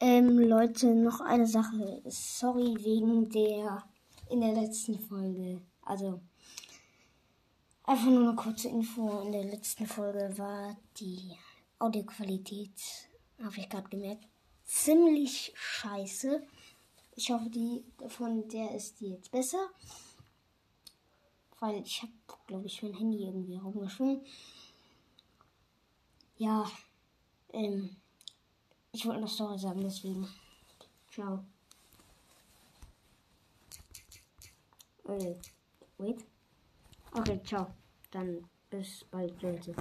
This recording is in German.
Ähm, Leute, noch eine Sache. Sorry wegen der in der letzten Folge. Also einfach nur eine kurze Info. In der letzten Folge war die Audioqualität, habe ich gerade gemerkt, ziemlich scheiße. Ich hoffe, die von der ist die jetzt besser. Weil ich habe, glaube ich, mein Handy irgendwie rumgeschwungen. Ja, ähm, ich wollte noch Story sagen, deswegen. Ciao. Äh, wait. Okay, ciao. Dann bis bald, Leute.